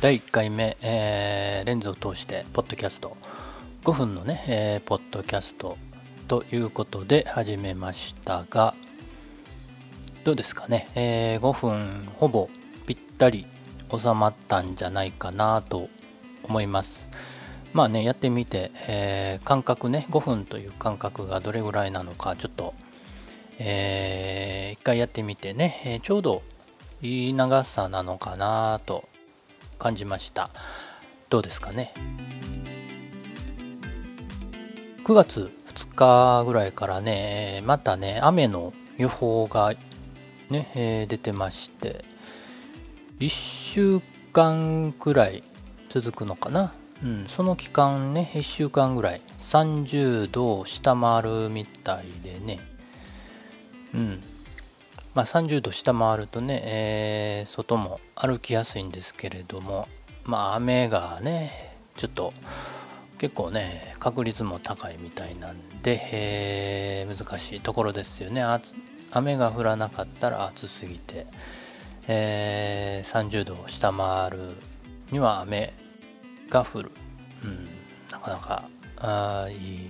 第1回目、えーレンズを通してポッドキャスト。5分のね、えーポッドキャストということで始めましたがどうですかね、えー5分ほぼぴったり収まったんじゃないかなと思います。まあねやってみて、えー間隔ね5分という間隔がどれぐらいなのかちょっとえー一回やってみてね、えーちょうどいい長さなのかなと感じました。どうですかね？9月2日ぐらいからねまたね雨の予報がね、えー出てまして1週間くらい続くのかな、うん、その期間ね1週間ぐらい。30度を下回るみたいでね。うん。まあ30度下回るとね、えー外も歩きやすいんですけれどもまあ雨がねちょっと結構ね確率も高いみたいなんで、えー難しいところですよね。雨が降らなかったら暑すぎて、えー30度を下回るには雨が降る、うん、なかなかあいい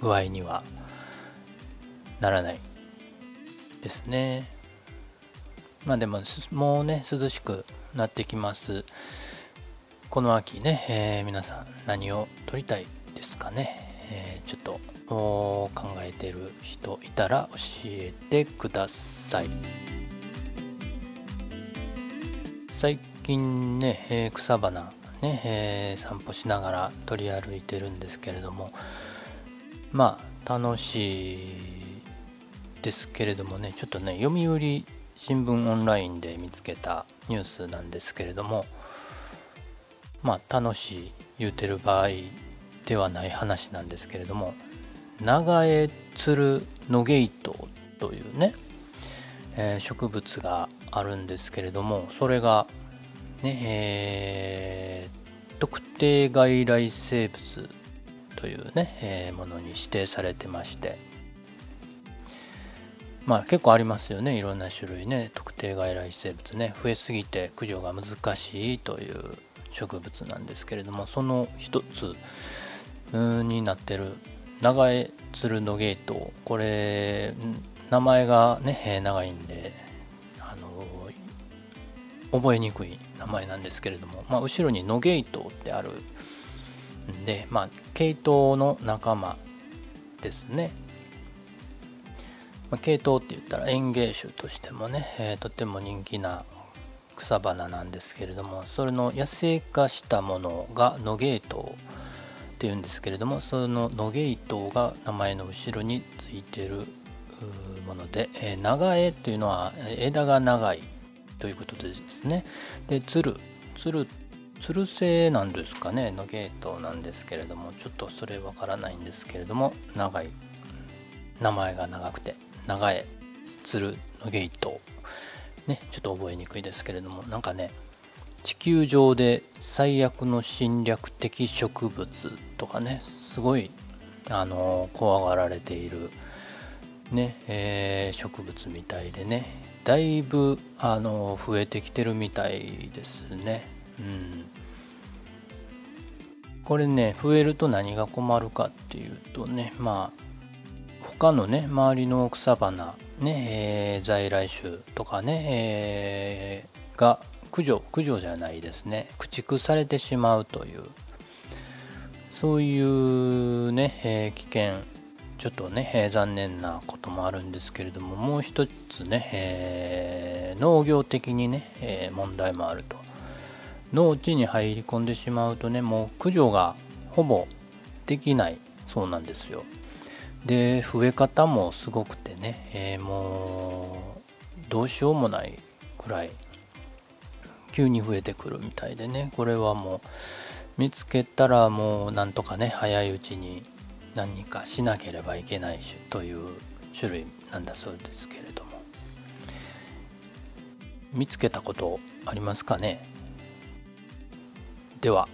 具合にはならない。ですね。まあでももうね涼しくなってきます。この秋ね、えー皆さん何を撮りたいですかね、えーちょっと考えてる人いたら教えてください。最近ね、えー草花ね、えー散歩しながら取り歩いてるんですけれどもまあ楽しいですけれどもねちょっとね読売新聞オンラインで見つけたニュースなんですけれどもまあ楽しい言うてる場合ではない話なんですけれども長江ツルノゲイトというね、えー植物があるんですけれどもそれがね、えー特定外来生物というね、えーものに指定されてましてまあ結構ありますよね。いろんな種類ね。特定外来生物ね。増えすぎて駆除が難しいという植物なんですけれどもその一つになってる長江ツルノゲイトこれ名前がね長いんであの覚えにくい名前なんですけれども、まあ、後ろにノゲイトってあるんで、まあ、ケイトウの仲間ですね。まあ、ケイトウって言ったら園芸種としてもね、えーとても人気な草花なんですけれどもそれの野生化したものがノゲイトウっていうんですけれどもそのノゲイトウが名前の後ろについてるもので、えー長江というのは枝が長いということでですね。でつるつるつる性なんですかねノゲイトウなんですけれどもちょっとそれわからないんですけれども長い名前が長くて。長江つるノゲイトねちょっと覚えにくいですけれどもなんかね地球上で最悪の侵略的植物とかねすごいあの怖がられているね、えー植物みたいでねだいぶあの増えてきてるみたいですね。うん。これね増えると何が困るかっていうとねまあ他のね周りの草花ね、えー在来種とかね、えーが駆除駆除じゃないですね。駆逐されてしまうというそういうね、えー危険ちょっとね、えー残念なこともあるんですけれどももう一つね、えー農業的にね、えー問題もあると。農地に入り込んでしまうとねもう駆除がほぼできないそうなんですよ。で増え方もすごくてね、えーもうどうしようもないくらい急に増えてくるみたいでねこれはもう見つけたらもうなんとかね早いうちに何かしなければいけない種という種類なんだそうですけれども。見つけたことありますかね？では。